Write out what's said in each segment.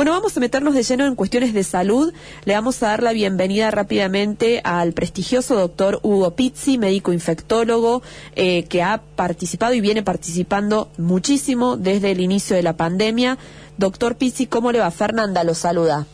Bueno, vamos a meternos de lleno en cuestiones de salud. Le vamos a dar la bienvenida rápidamente al prestigioso doctor Hugo Pizzi, médico infectólogo, eh, que ha participado y viene participando muchísimo desde el inicio de la pandemia. Doctor Pizzi, ¿cómo le va? Fernanda lo saluda.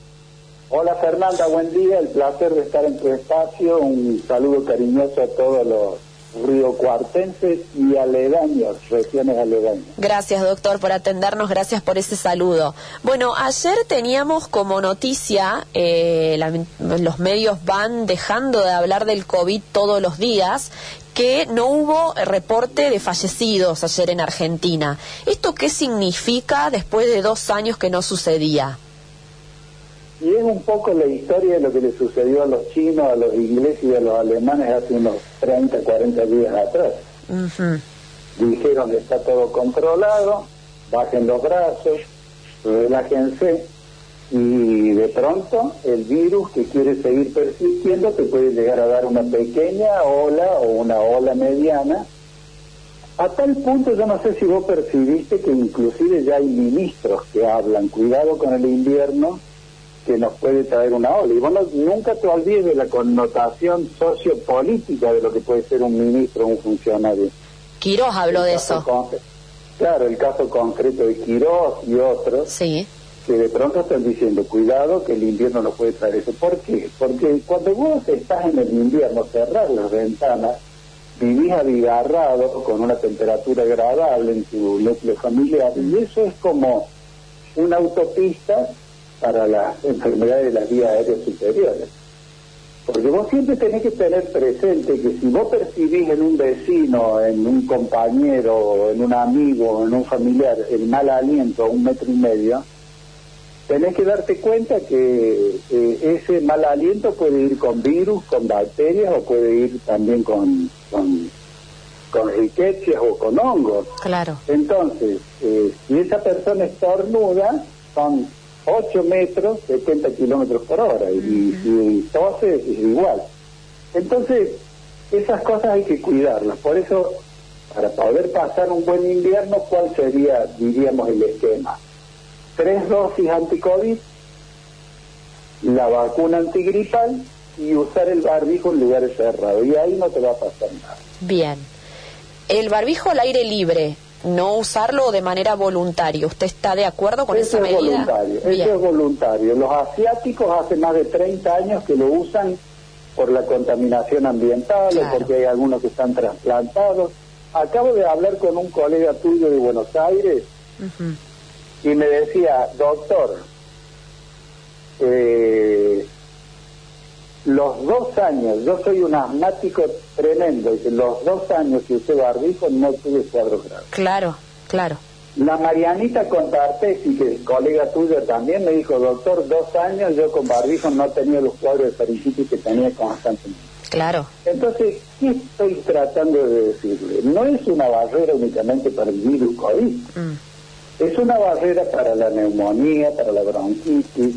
Hola Fernanda, buen día, el placer de estar en tu espacio, un saludo cariñoso a todos los riocuartenses y aledaños, regiones aledañas. Gracias, doctor, por atendernos, gracias por ese saludo. Bueno, ayer teníamos como noticia, eh, los medios van dejando de hablar del COVID todos los días, que no hubo reporte de fallecidos ayer en Argentina. ¿Esto qué significa después de dos años que no sucedía? Y es un poco la historia de lo que le sucedió a los chinos, a los ingleses y a los alemanes hace unos 30, 40 días atrás. Dijeron que está todo controlado, bajen los brazos, relájense y de pronto el virus que quiere seguir persistiendo te puede llegar a dar una pequeña ola o una ola mediana. A tal punto yo no sé si vos percibiste que inclusive ya hay ministros que hablan, cuidado con el invierno, que nos puede traer una ola. Y vos nunca te olvides de la connotación sociopolítica de lo que puede ser un ministro o un funcionario. Quiroz habló de eso. claro, el caso concreto de Quiroz y otros. Sí. Que de pronto están diciendo, cuidado, que el invierno no puede traer eso. ¿Por qué? Porque cuando vos estás en el invierno, cerrás las ventanas, vivís abigarrado con una temperatura agradable en tu núcleo familiar, y eso es como una autopista para las enfermedades de las vías aéreas superiores. Porque vos siempre tenés que tener presente que si vos percibís en un vecino, en un compañero, en un amigo, en un familiar, el mal aliento a un metro y medio, tenés que darte cuenta que ese mal aliento puede ir con virus, con bacterias o puede ir también con, con, con o con hongos. Claro. Entonces, eh, si esa persona estornuda, son 8 metros, 70 kilómetros por hora, y, y, es igual. Entonces, esas cosas hay que cuidarlas. Por eso, para poder pasar un buen invierno, ¿cuál sería, diríamos, el esquema? Tres dosis anti-COVID, la vacuna antigripal y usar el barbijo en lugares cerrados. Y ahí no te va a pasar nada. Bien. El barbijo al aire libre, no usarlo de manera voluntaria. ¿Usted está de acuerdo con esa medida? Voluntario, eso es voluntario. Los asiáticos hace más de 30 años que lo usan por la contaminación ambiental o porque hay algunos que están trasplantados. Acabo de hablar con un colega tuyo de Buenos Aires y me decía, doctor, eh, los dos años, yo soy un asmático tremendo, y los dos años que usé barbijo no tuve cuadros graves. Claro, claro. La Marianita y que es colega tuya también, me dijo, doctor, dos años yo con barbijo no tenido los cuadros de faringitis que tenía constantemente. Claro. Entonces, ¿qué estoy tratando de decirle? No es una barrera únicamente para el virus COVID, mm. es una barrera para la neumonía, para la bronquitis,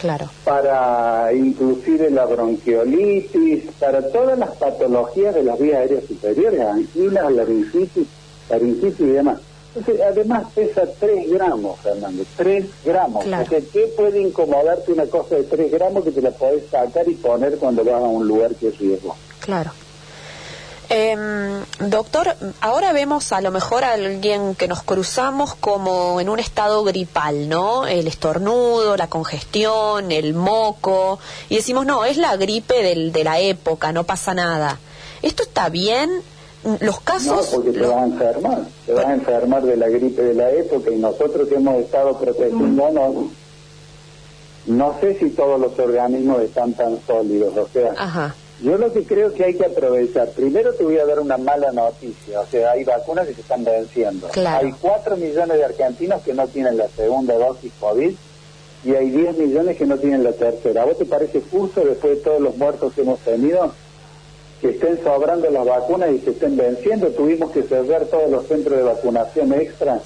Claro. Para inclusive la bronquiolitis, para todas las patologías de las vías aéreas superiores, anginas, laringitis, laringitis y demás. Entonces, además pesa 3 gramos, Fernando, 3 gramos. Claro. ¿qué puede incomodarte una cosa de 3 gramos que te la podés sacar y poner cuando vas a un lugar que es riesgo? Claro. Eh, doctor, ahora vemos a lo mejor a alguien que nos cruzamos como en un estado gripal, ¿no? El estornudo, la congestión, el moco, y decimos, no, es la gripe del, de la época, no pasa nada. ¿Esto está bien? Los casos... No, porque te vas a enfermar, te vas a enfermar de la gripe de la época y nosotros que hemos estado protegiéndonos, no sé si todos los organismos están tan sólidos, o sea... Ajá yo lo que creo que hay que aprovechar, primero te voy a dar una mala noticia, o sea, hay vacunas que se están venciendo. Hay 4 millones de argentinos que no tienen la segunda dosis COVID y hay 10 millones que no tienen la tercera. ¿A vos te parece justo, después de todos los muertos que hemos tenido, que estén sobrando las vacunas y se estén venciendo? Tuvimos que cerrar todos los centros de vacunación extra,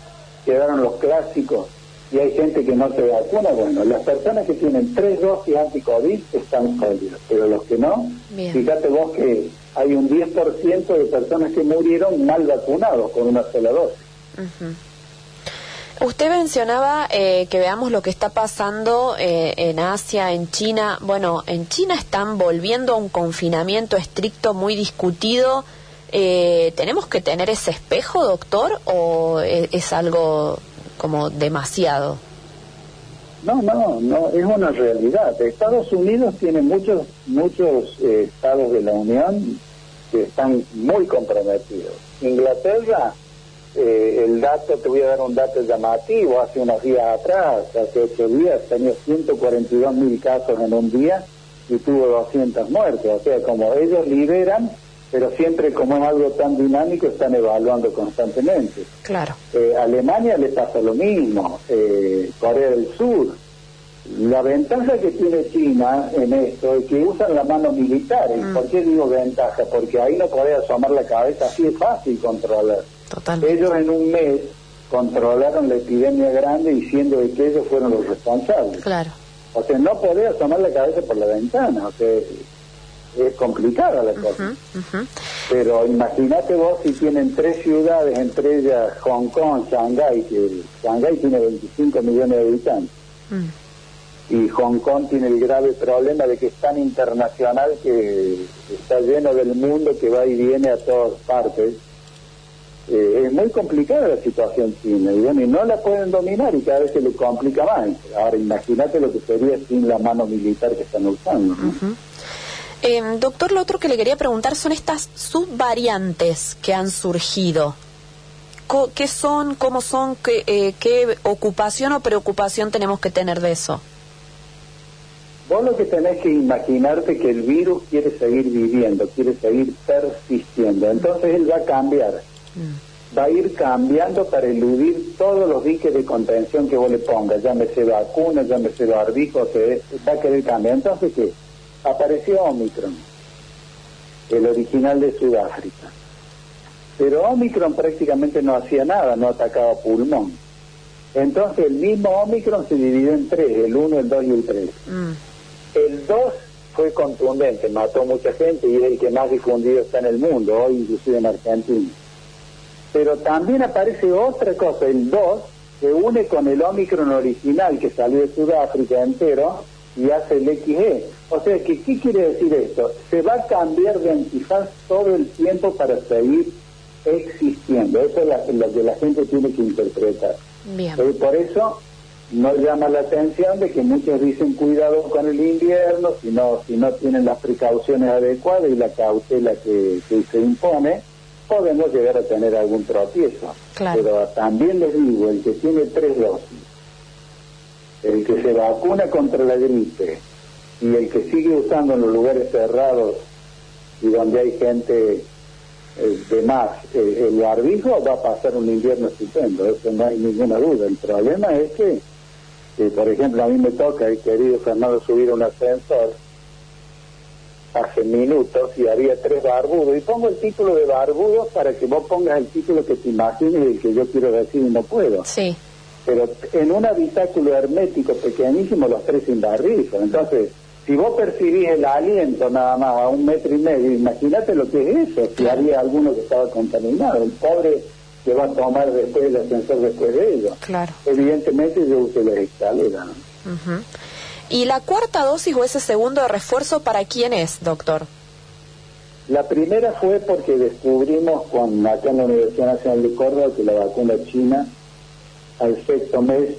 quedaron los clásicos y hay gente que no se vacuna, bueno, las personas que tienen tres dosis anti-COVID están sólidas, pero los que no, fíjate vos que hay un 10% de personas que murieron mal vacunados con una sola dosis. Usted mencionaba eh, que veamos lo que está pasando eh, en Asia, en China. Bueno, en China están volviendo a un confinamiento estricto muy discutido. Eh, ¿Tenemos que tener ese espejo, doctor, o es, es algo como demasiado? No, no, no, es una realidad. Estados Unidos tiene muchos, muchos estados de la Unión que están muy comprometidos. Inglaterra eh, el dato, te voy a dar un dato llamativo, hace unos días atrás, hace ocho días, tenía 142 mil casos en un día y tuvo 200 muertes. O sea, como ellos liberan, pero siempre como es algo tan dinámico, están evaluando constantemente. Claro. Eh, Alemania le pasa lo mismo, eh, Corea del Sur. La ventaja que tiene China en esto es que usan la mano militar. ¿Y mm. por qué digo ventaja? Porque ahí no podés asomar la cabeza, así es fácil controlar. Ellos en un mes controlaron la epidemia grande diciendo que ellos fueron los responsables. Claro. O sea, no podía tomar la cabeza por la ventana. O sea, es complicada la cosa. Pero imagínate vos si tienen tres ciudades, entre ellas Hong Kong, Shanghái, que Shanghái tiene 25 millones de habitantes. Mm. Y Hong Kong tiene el grave problema de que es tan internacional que está lleno del mundo que va y viene a todas partes eh, es muy complicada la situación china y, bueno, y no la pueden dominar y cada vez se le complica más. Ahora imagínate lo que sería sin la mano militar que están usando. Em, doctor, lo otro que le quería preguntar son estas subvariantes que han surgido. ¿Qué son? ¿Cómo son? ¿Qué, eh, ¿Qué ocupación o preocupación tenemos que tener de eso? Vos lo que tenés que imaginarte que el virus quiere seguir viviendo, quiere seguir persistiendo. Entonces él va a cambiar Mm. va a ir cambiando para eludir todos los diques de contención que vos le pongas, llámese vacuna, llámese barbijo, se va a querer cambiar. Entonces, ¿qué? Apareció Omicron, el original de Sudáfrica. Pero Omicron prácticamente no hacía nada, no atacaba pulmón. Entonces el mismo Omicron se dividió en tres, el 1, el 2 y el 3. Mm. El 2 fue contundente, mató mucha gente y es el que más difundido está en el mundo, hoy inclusive en Argentina. Pero también aparece otra cosa, el 2 se une con el Omicron original que salió de Sudáfrica entero y hace el XE. O sea, que, ¿qué quiere decir esto? Se va a cambiar de antifaz todo el tiempo para seguir existiendo. Eso es lo que la gente tiene que interpretar. Bien. por eso no llama la atención de que muchos dicen cuidado con el invierno si no, si no tienen las precauciones adecuadas y la cautela que se impone podemos llegar a tener algún tropiezo. Pero también les digo, el que tiene tres dosis, el que se vacuna contra la gripe y el que sigue usando en los lugares cerrados y donde hay gente eh, de más eh, el barbijo, va a pasar un invierno estupendo, eso no hay ninguna duda. El problema es que, por ejemplo, a mí me toca, he querido Fernando subir un ascensor, hace minutos y había tres barbudos. Y pongo el título de barbudo para que vos pongas el título que te imagines y el que yo quiero decir y no puedo. Sí. Pero en un habitáculo hermético pequeñísimo, los tres sin barrizo. Entonces, si vos percibís el aliento nada más a un metro y medio, imagínate lo que es eso, si había alguno que estaba contaminado. El pobre que va a tomar después el ascensor después de ello. Claro. Evidentemente yo usé las escaleras. ¿Y la cuarta dosis o ese segundo de refuerzo para quién es, doctor? La primera fue porque descubrimos con acá en la Universidad Nacional de Córdoba que la vacuna china al sexto mes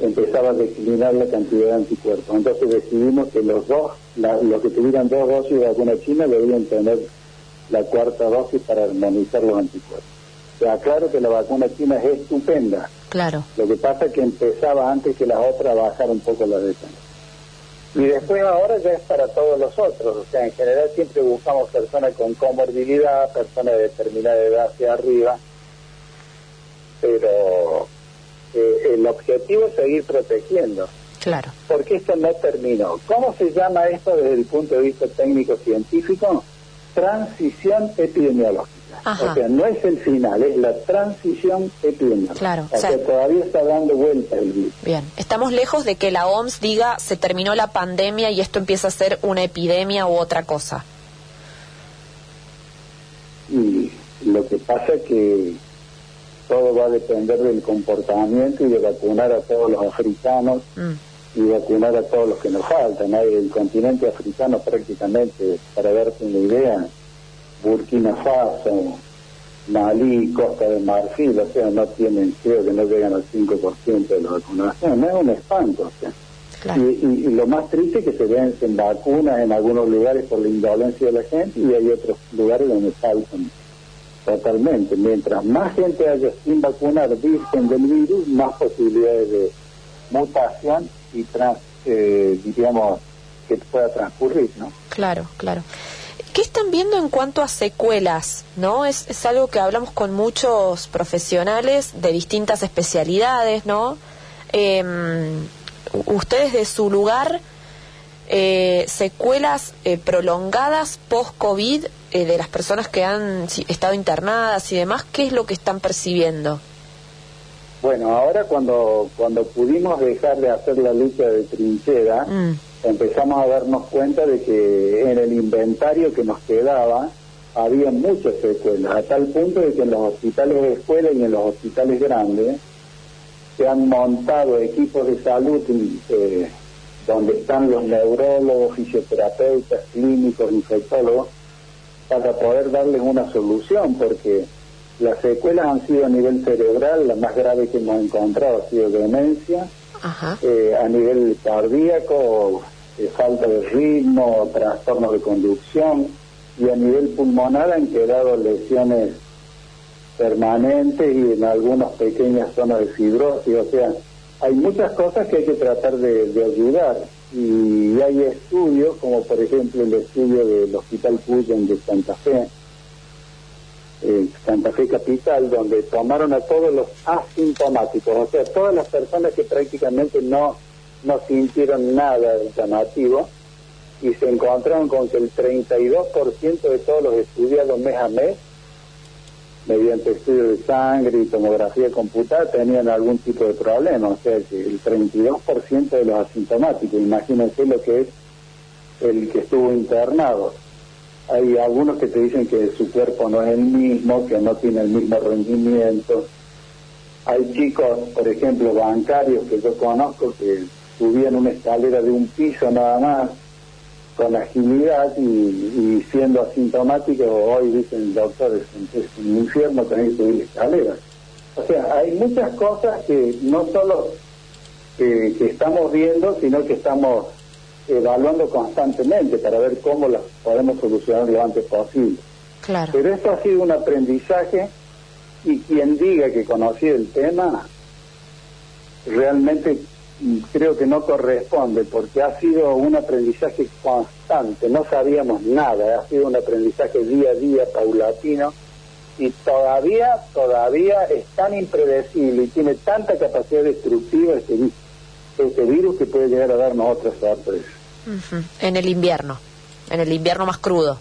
empezaba a declinar la cantidad de anticuerpos. Entonces decidimos que los dos, los que tuvieran dos dosis de vacuna china debían tener la cuarta dosis para armonizar los anticuerpos. O sea, claro que la vacuna china es estupenda, Claro. Lo que pasa es que empezaba antes que las otras a bajar un poco la defensa. Y después ahora ya es para todos los otros, o sea, en general siempre buscamos personas con comorbilidad, personas de determinada edad hacia arriba, pero eh, el objetivo es seguir protegiendo. Claro. Porque esto no terminó. ¿Cómo se llama esto desde el punto de vista técnico-científico? Transición epidemiológica. O sea, no es el final, es la transición epidemiológica. Claro. O, sea, todavía está dando vuelta el virus. Bien, estamos lejos de que la OMS diga se terminó la pandemia y esto empieza a ser una epidemia u otra cosa. Y lo que pasa es que todo va a depender del comportamiento y de vacunar a todos los africanos mm. y vacunar a todos los que nos faltan. El continente africano prácticamente, para darte una idea, Burkina Faso, Malí, Costa de Marfil, o sea, no tienen, creo que no llegan al 5% de la vacunación, es un espanto. O sea. Y, lo más triste es que se vencen vacunas en algunos lugares por la indolencia de la gente y hay otros lugares donde faltan totalmente. Mientras más gente haya sin vacunar virgen del virus, más posibilidades de mutación y, trans, eh, diríamos, que pueda transcurrir, ¿no? Claro, claro. ¿Qué están viendo en cuanto a secuelas? ¿No? Es, es algo que hablamos con muchos profesionales de distintas especialidades, ¿no? Eh, ustedes de su lugar, eh, secuelas eh, prolongadas post-COVID eh, de las personas que han estado internadas y demás, ¿qué es lo que están percibiendo? Bueno, ahora cuando, cuando pudimos dejar de hacer la lucha de trinchera, mm. empezamos a darnos cuenta de que en el inventario que nos quedaba había muchas secuelas, a tal punto de que en los hospitales de escuela y en los hospitales grandes se han montado equipos de salud eh, donde están los neurólogos, fisioterapeutas, clínicos, infectólogos, para poder darles una solución, porque las secuelas han sido a nivel cerebral, la más grave que hemos encontrado ha sido demencia, eh, a nivel cardíaco, eh, falta de ritmo, trastornos de conducción, y a nivel pulmonar han quedado lesiones permanentes y en algunas pequeñas zonas de fibrosis, o sea, hay muchas cosas que hay que tratar de, ayudar y hay estudios, como por ejemplo el estudio del Hospital Cuyen de Santa Fe, Santa Fe Capital, donde tomaron a todos los asintomáticos, o sea, todas las personas que prácticamente no, no sintieron nada llamativo, y se encontraron con que el 32% de todos los estudiados mes a mes mediante estudio de sangre y tomografía computada tenían algún tipo de problema, o sea el 32% de los asintomáticos, imagínense lo que es el que estuvo internado. Hay algunos que te dicen que su cuerpo no es el mismo, que no tiene el mismo rendimiento. Hay chicos, por ejemplo, bancarios que yo conozco que subían una escalera de un piso nada más con agilidad y, siendo asintomático, hoy dicen doctores, es un infierno tener que subir escaleras. O sea, hay muchas cosas que no solo que estamos viendo, sino que estamos evaluando constantemente para ver cómo las podemos solucionar lo antes posible. Claro. Pero esto ha sido un aprendizaje y quien diga que conocía el tema realmente creo que no corresponde porque ha sido un aprendizaje constante, no sabíamos nada, ha sido un aprendizaje día a día, paulatino, y todavía, todavía es tan impredecible y tiene tanta capacidad destructiva este, este virus que puede llegar a darnos otras sorpresas. En el invierno, en el invierno más crudo.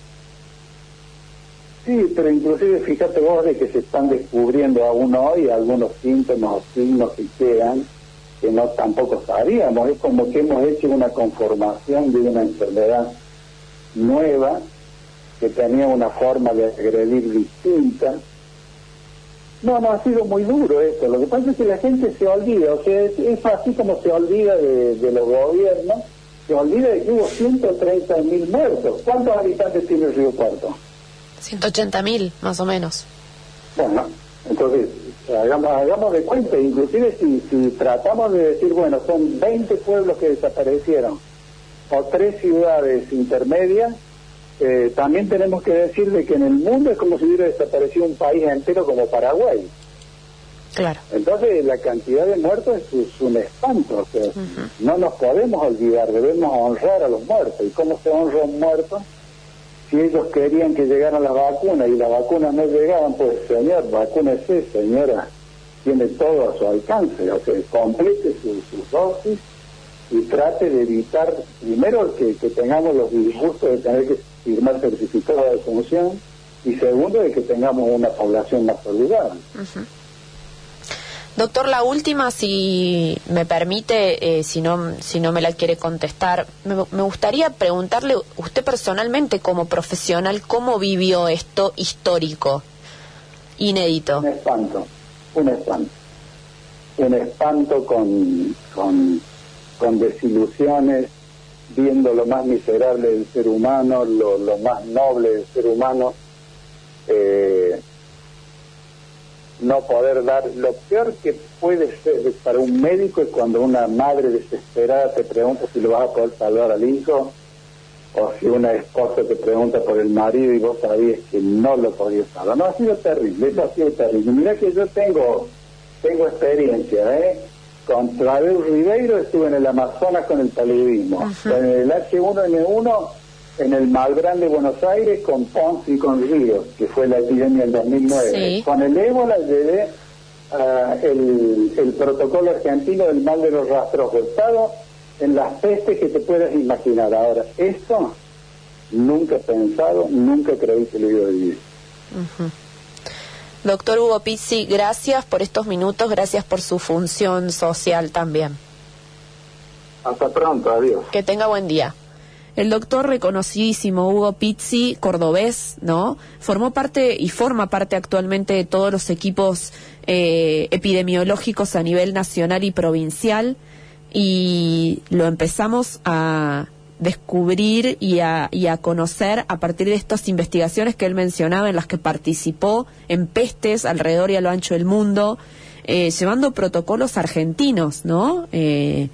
Sí, pero inclusive fíjate vos de que se están descubriendo aún hoy algunos síntomas o signos que quedan que no tampoco sabíamos. Es como que hemos hecho una conformación de una enfermedad nueva que tenía una forma de agredir distinta. No, no, ha sido muy duro esto. Lo que pasa es que la gente se olvida, o sea, es, así como se olvida de, los gobiernos, se olvida de que hubo 130 mil muertos. ¿Cuántos habitantes tiene el Río Cuarto? 180 mil, más o menos. Bueno, entonces, hagamos, hagamos de cuenta, inclusive si, si tratamos de decir, bueno, son 20 pueblos que desaparecieron o tres ciudades intermedias, eh, también tenemos que decir de que en el mundo es como si hubiera desaparecido un país entero como Paraguay. Claro. Entonces la cantidad de muertos es, un espanto, o sea, no nos podemos olvidar, debemos honrar a los muertos. ¿Y cómo se honra un muerto? Si ellos querían que llegaran las vacunas y las vacunas no llegaban, pues señor, vacúnese, señora, tiene todo a su alcance, o sea, complete sus dosis y trate de evitar, primero, que, tengamos los disgustos de tener que firmar certificados de función y segundo, de que tengamos una población más saludable. Doctor, la última, si me permite, eh, si, no, si no me la quiere contestar, me, gustaría preguntarle, usted personalmente como profesional, ¿cómo vivió esto histórico, inédito? Un espanto, un espanto. Un espanto con, con, con desilusiones, viendo lo más miserable del ser humano, lo, lo más noble del ser humano, eh, no poder dar, lo peor que puede ser para un médico es cuando una madre desesperada te pregunta si lo vas a poder salvar al hijo, o si una esposa te pregunta por el marido y vos sabías que no lo podías salvar. No, ha sido terrible, eso ha sido terrible. Mira que yo tengo, tengo experiencia, ¿eh? Con Tradeu Ribeiro estuve en el Amazonas con el paludismo. En el H1N1 en el Malbrán de Buenos Aires con Pons y con Ríos, que fue la epidemia del 2009. Con el ébola llevé uh, el, el, protocolo argentino del mal de los rastros Estado en las pestes que te puedas imaginar. Ahora, esto nunca he pensado, nunca creí que lo iba a vivir. Doctor Hugo Pizzi, gracias por estos minutos, gracias por su función social también. Hasta pronto, adiós. Que tenga buen día. El doctor reconocidísimo Hugo Pizzi, cordobés, ¿no? Formó parte y forma parte actualmente de todos los equipos eh, epidemiológicos a nivel nacional y provincial y lo empezamos a descubrir y a, y a conocer a partir de estas investigaciones que él mencionaba en las que participó en pestes alrededor y a lo ancho del mundo, eh, llevando protocolos argentinos, ¿no? Eh,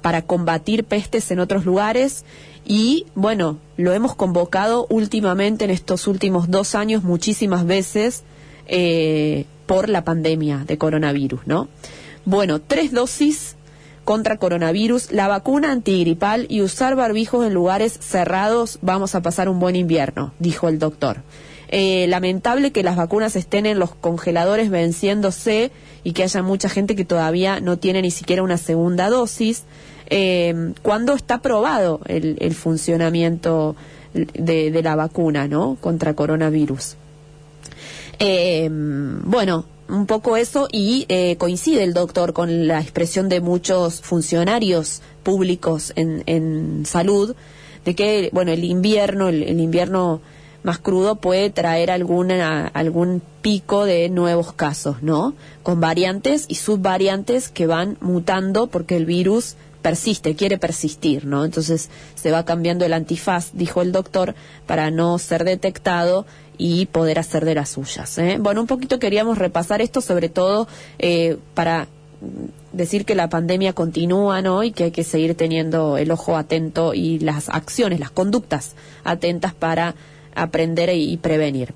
para combatir pestes en otros lugares y bueno, lo hemos convocado últimamente en estos últimos dos años muchísimas veces eh, por la pandemia de coronavirus, ¿no? Bueno, tres dosis contra coronavirus, la vacuna antigripal y usar barbijos en lugares cerrados, vamos a pasar un buen invierno, dijo el doctor. Eh, lamentable que las vacunas estén en los congeladores venciéndose y que haya mucha gente que todavía no tiene ni siquiera una segunda dosis. Eh, ¿Cuándo está probado el, funcionamiento de, la vacuna ¿no? contra coronavirus? Eh, bueno, un poco eso y eh, coincide el doctor con la expresión de muchos funcionarios públicos en, en salud de que bueno el invierno el, invierno más crudo puede traer alguna algún pico de nuevos casos no con variantes y subvariantes que van mutando porque el virus persiste, quiere persistir, ¿no? Entonces se va cambiando el antifaz, dijo el doctor, para no ser detectado y poder hacer de las suyas. ¿eh? Bueno, un poquito queríamos repasar esto, sobre todo eh, para decir que la pandemia continúa, ¿no? Y que hay que seguir teniendo el ojo atento y las acciones, las conductas atentas para aprender y prevenir.